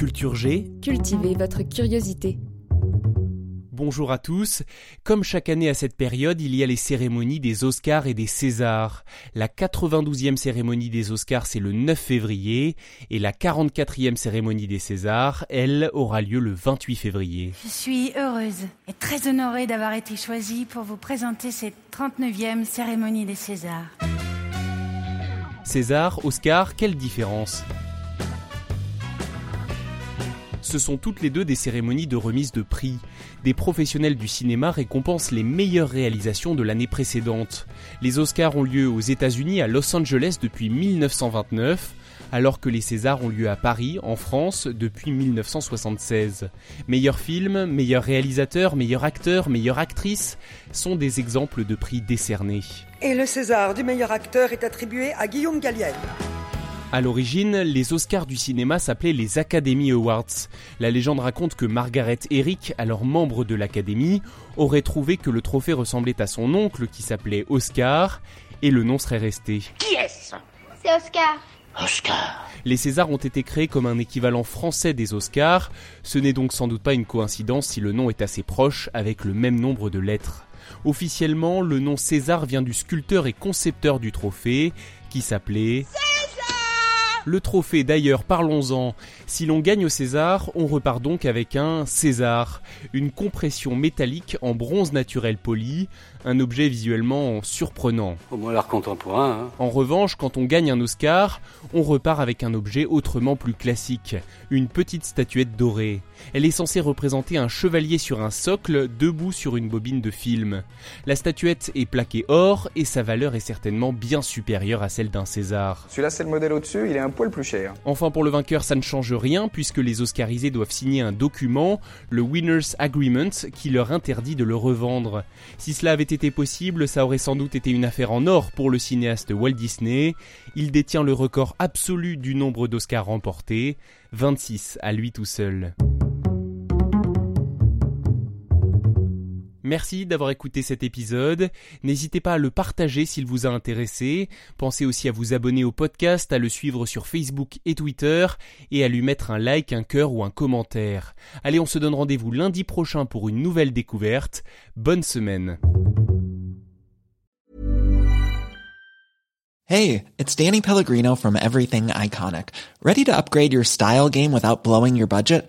Culture G, Cultivez votre curiosité. bonjour à tous. Comme chaque année à cette période, il y a les cérémonies des Oscars et des Césars. La 92e cérémonie des Oscars, c'est le 9 février, et la 44e cérémonie des Césars, elle, aura lieu le 28 février. Je suis heureuse et très honorée d'avoir été choisie pour vous présenter cette 39e cérémonie des Césars. César, Oscar, quelle différence? Ce sont toutes les deux des cérémonies de remise de prix. Des professionnels du cinéma récompensent les meilleures réalisations de l'année précédente. Les Oscars ont lieu aux États-Unis à Los Angeles depuis 1929, alors que les Césars ont lieu à Paris, en France, depuis 1976. Meilleur film, meilleur réalisateur, meilleur acteur, meilleure actrice sont des exemples de prix décernés. Et le César du meilleur acteur est attribué à Guillaume Gallienne. À l'origine, les Oscars du cinéma s'appelaient les Academy Awards. La légende raconte que Margaret Eric, alors membre de l'Académie, aurait trouvé que le trophée ressemblait à son oncle qui s'appelait Oscar, et le nom serait resté. C'est Oscar. Les Césars ont été créés comme un équivalent français des Oscars, ce n'est donc sans doute pas une coïncidence si le nom est assez proche avec le même nombre de lettres. Officiellement, le nom César vient du sculpteur et concepteur du trophée, qui s'appelait... Le trophée d'ailleurs, parlons-en. Si l'on gagne au César, on repart donc avec un César, une compression métallique en bronze naturel poli, un objet visuellement surprenant. Au moins l'art contemporain. Hein. En revanche, quand on gagne un Oscar, on repart avec un objet autrement plus classique, une petite statuette dorée. Elle est censée représenter un chevalier sur un socle, debout sur une bobine de film. La statuette est plaquée or et sa valeur est certainement bien supérieure à celle d'un César. Celui-là, c'est le modèle au-dessus, il est Enfin, pour le vainqueur, ça ne change rien puisque les Oscarisés doivent signer un document, le Winner's Agreement, qui leur interdit de le revendre. Si cela avait été possible, ça aurait sans doute été une affaire en or pour le cinéaste Walt Disney. Il détient le record absolu du nombre d'Oscars remportés, 26 à lui tout seul. Merci d'avoir écouté cet épisode. N'hésitez pas à le partager s'il vous a intéressé. Pensez aussi à vous abonner au podcast, à le suivre sur Facebook et Twitter et à lui mettre un like, un cœur ou un commentaire. Allez, on se donne rendez-vous lundi prochain pour une nouvelle découverte. Bonne semaine. Hey, it's Danny Pellegrino from Everything Iconic. Ready to upgrade your style game without blowing your budget?